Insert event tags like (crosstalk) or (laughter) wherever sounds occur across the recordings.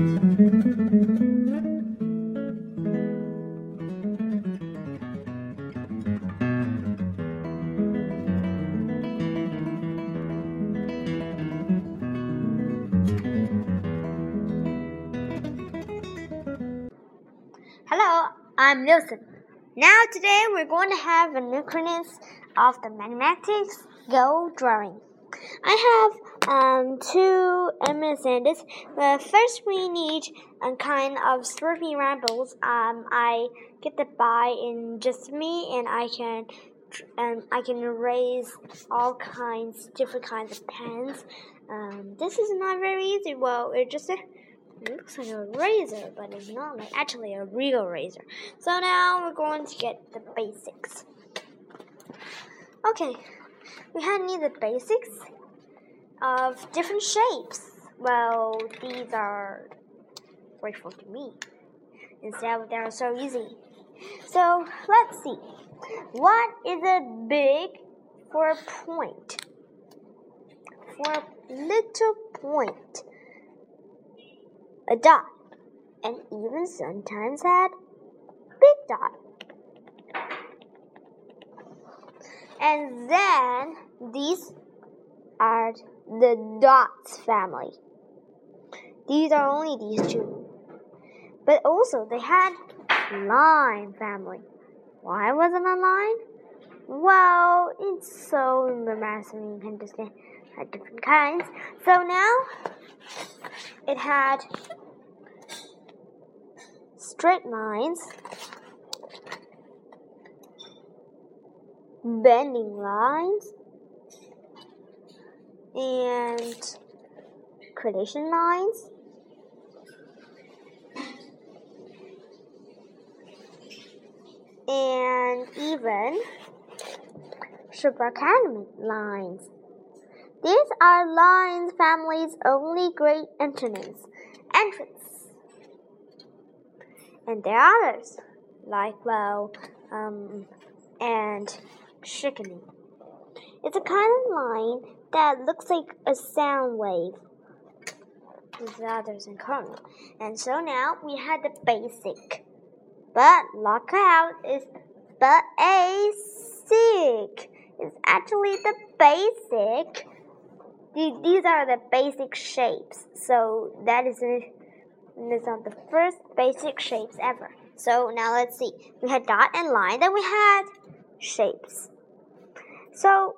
Hello, I'm Nilsson. Now today we're going to have an acronyms of the mathematics Go drawing. I have um, two MSNs. Uh, first, we need a kind of slurpy rambles. Um, I get the buy in just me, and I can and I can raise all kinds, different kinds of pens. Um, this is not very easy. Well, it just it looks like a razor, but it's not like actually a real razor. So now we're going to get the basics. Okay, we had need the basics of different shapes. Well, these are grateful to me. Instead, they are so easy. So let's see. What is a big for a point? For a little point a dot, and even sometimes had big dot. And then these are the dots family. These are only these two. But also they had line family. Why was it a line? Well, it's so embarrassing you can just had different kinds. So now it had straight lines, bending lines, and creation lines. And even Academy lines. These are lines family's only great entrance. Entrance and there are others, like well, um, and chickeny. It's a kind of line that looks like a sound wave. There's others in common. And so now we had the basic. But lockout is the basic. It's actually the basic. These are the basic shapes. So that is these are the first basic shapes ever. So now let's see. We had dot and line, then we had shapes. So,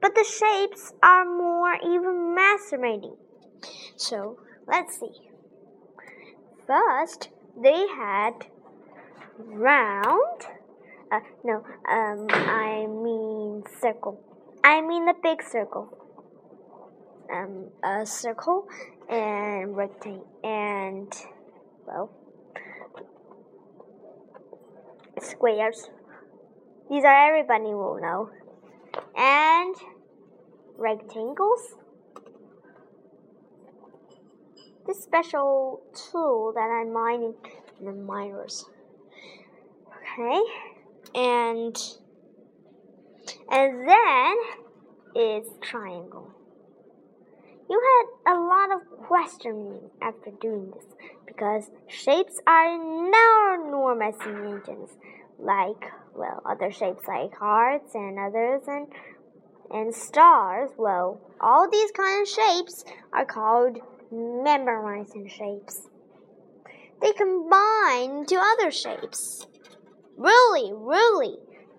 but the shapes are more even masturbating. So let's see. First, they had round. Uh, no, um, I mean circle. I mean the big circle. Um, a circle and rectangle and well squares. These are everybody will know. And rectangles. This special tool that I'm mining in the miners. Okay. And and then is triangle. You had a lot of questioning after doing this because shapes are enormous engines, like well, other shapes like hearts and others and and stars. Well, all these kind of shapes are called memorizing shapes. They combine to other shapes. Really, really.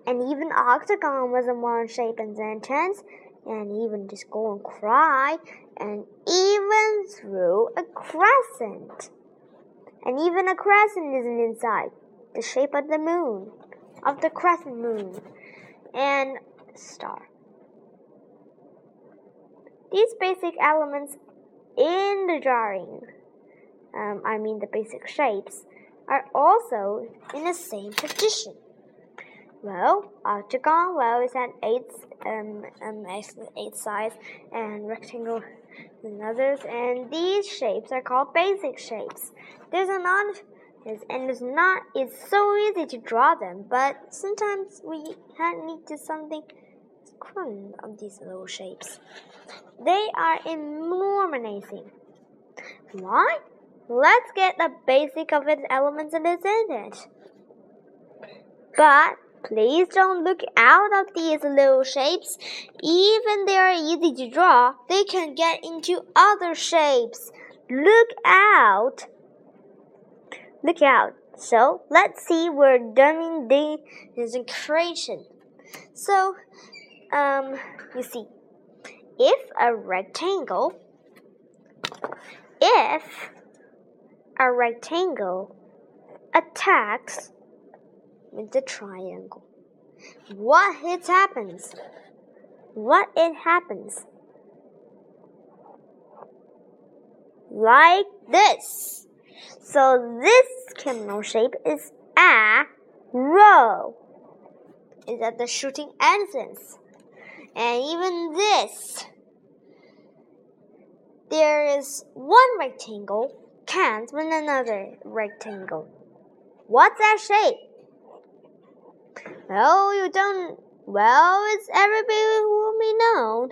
And even octagon was a one shape in sentence and even just go and cry, and even through a crescent. And even a crescent isn't inside, the shape of the moon, of the crescent moon, and star. These basic elements in the drawing, um, I mean the basic shapes, are also in the same position. Well, octagon, well, is at eight, um, um, eight sides, and rectangle and others, and these shapes are called basic shapes. There's a lot of and it's not it's so easy to draw them, but sometimes we need to something of these little shapes. They are illuminating. Why? let's get the basic of its elements in its sentence. But please don't look out of these little shapes. Even they are easy to draw, they can get into other shapes. Look out. Look out. So let's see we're done in the creation. So um you see if a rectangle if a rectangle attacks with the triangle. What it happens? What it happens? Like this. So this camel shape is a row. Is at the shooting entrance. And even this. There is one rectangle can't with another rectangle. What's that shape? Well, you don't. Well, it's everybody will be known.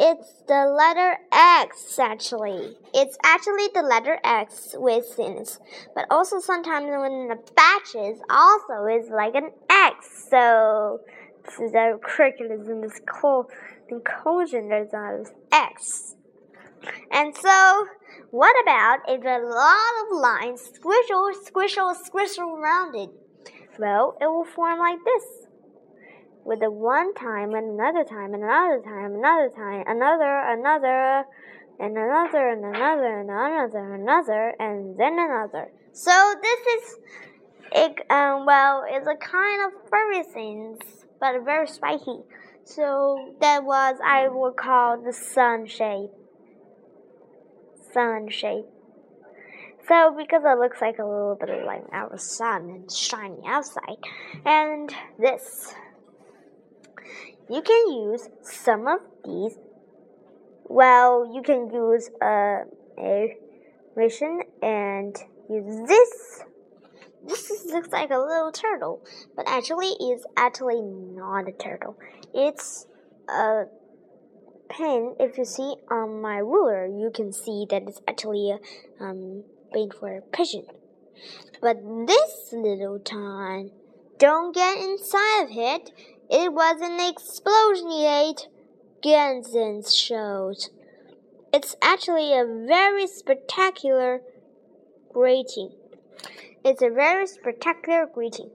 It's the letter X, actually. It's actually the letter X with sins. But also sometimes when the batches also is like an X. So, the curriculum this inclusion, there's a X. And so, what about if a lot of lines squishle, squishle, squishle around it? Well, it will form like this. With a one time and another time and another time, another time, another, another, and another, and another, and another, another, and then another. So this is, it, um, well, it's a kind of furry things, but very spiky. So that was I would call the sun shape. Sun shape. So because it looks like a little bit of like our sun and shiny outside, and this, you can use some of these. Well, you can use a a ration and use this. This looks like a little turtle, but actually it's actually not a turtle. It's a pen. If you see on my ruler, you can see that it's actually a um, wait for a pigeon. But this little time, don't get inside of it. It was an explosion ate. Gensen shows. It's actually a very spectacular greeting. It's a very spectacular greeting.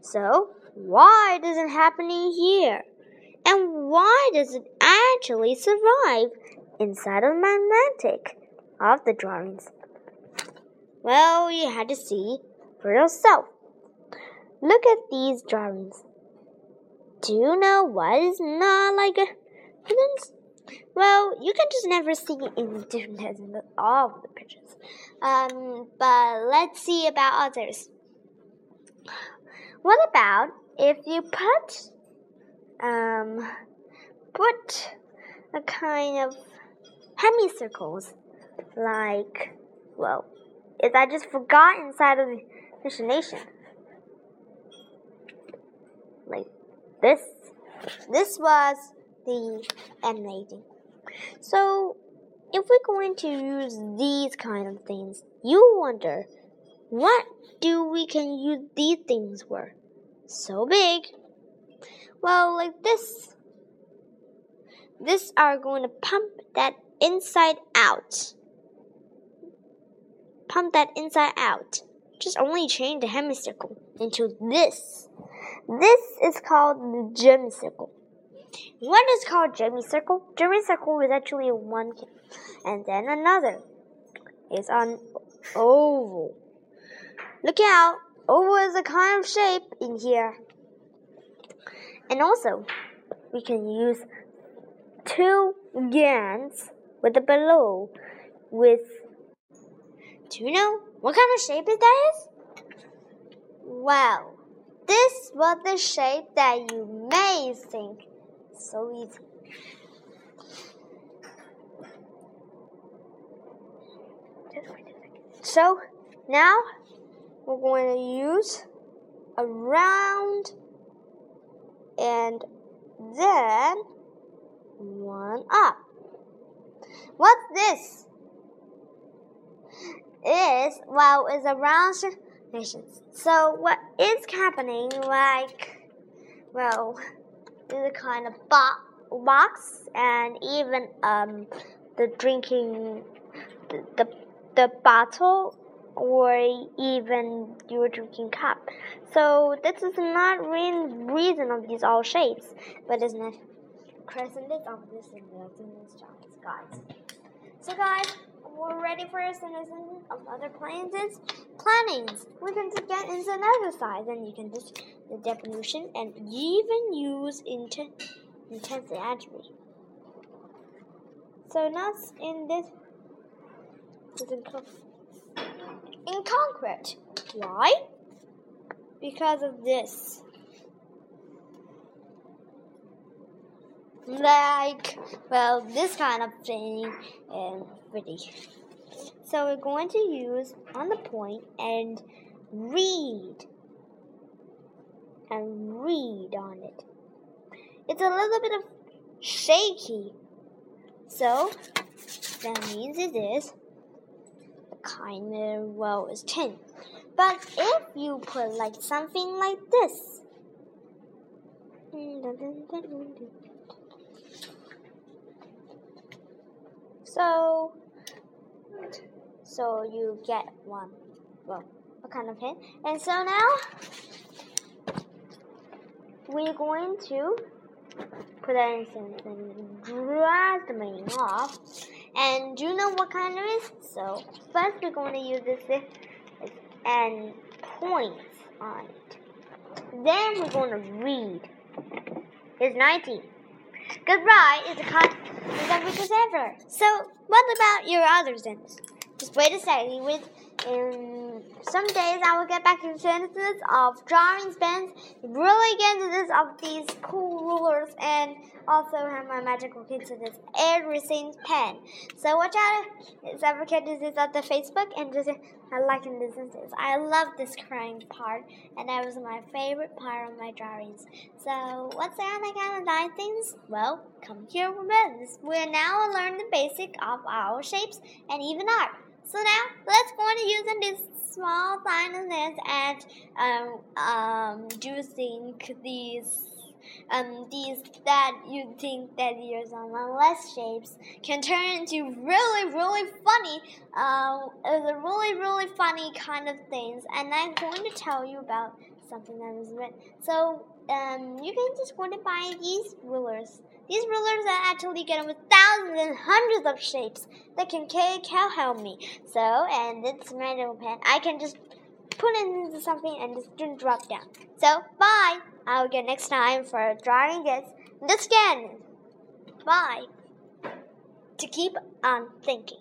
So, why does it happen here? And why does it actually survive inside of magnetic of the drawings? Well, you had to see for yourself. Look at these drawings. Do you know what is not like pigeons? Well, you can just never see in the (laughs) all of the pictures. Um, but let's see about others. What about if you put um put a kind of hemicircles like well is I just forgot inside of the destination. Like this. This was the animating. So if we're going to use these kind of things, you wonder what do we can use these things for? So big. Well, like this. This are going to pump that inside out pump that inside out. Just only change the hemicircle into this. This is called the gemicircle. What is called gemicircle? Circle is actually one, and then another is on oval. Look out! Oval is a kind of shape in here. And also, we can use two GANs with the below with do you know what kind of shape it is? Well, this was the shape that you may think so easy. So now we're going to use a round and then one up. What's this? is well is around nations. So what is happening? Like, well, is a kind of bo box and even um the drinking the the, the bottle or even your drinking cup. So this is not really reason of these all shapes, but isn't it? Crescent is in this guys. So guys, we're ready for a citizen of other planets. Plannings. Going to get into another side, and you can just the definition and even use intent intensely attribute. So now in this is in, in concrete. Why? Because of this. like well this kind of thing and pretty so we're going to use on the point and read. And read on it. It's a little bit of shaky. So that means it is kind of well it's 10 but if you put like something like this. So, so you get one, well, a kind of hint. And so now we're going to put that in and drag the meaning off. And do you know what kind it is? So first we're going to use this and points on it. Then we're going to read. It's 19. Goodbye is a kind the quickest ever. So, what about your other sentences? Just wait a second. With in um, some days, I will get back to sentences of drawing pens, really get into this of these cool rulers, and also have my magical coincidence everything pen. So watch out if ever catches this at the Facebook and just I like in to this. I love this crying part, and that was my favorite part of my drawings. So what's the other kind of nine things? Well, come here with us. We're now learn the basic of our shapes and even art. So now let's go on using these small sentences and um, um, do think these um, these that you think that your some less shapes can turn into really, really funny, um, a really, really funny kind of things. And I'm going to tell you about something that was written. So, um, you can just go to buy these rulers. These rulers are actually getting with thousands and hundreds of shapes that can, can help me. So, and it's little pen. I can just put it into something and just didn't drop down. So, bye. I'll get next time for drawing this this again. Bye. To keep on thinking.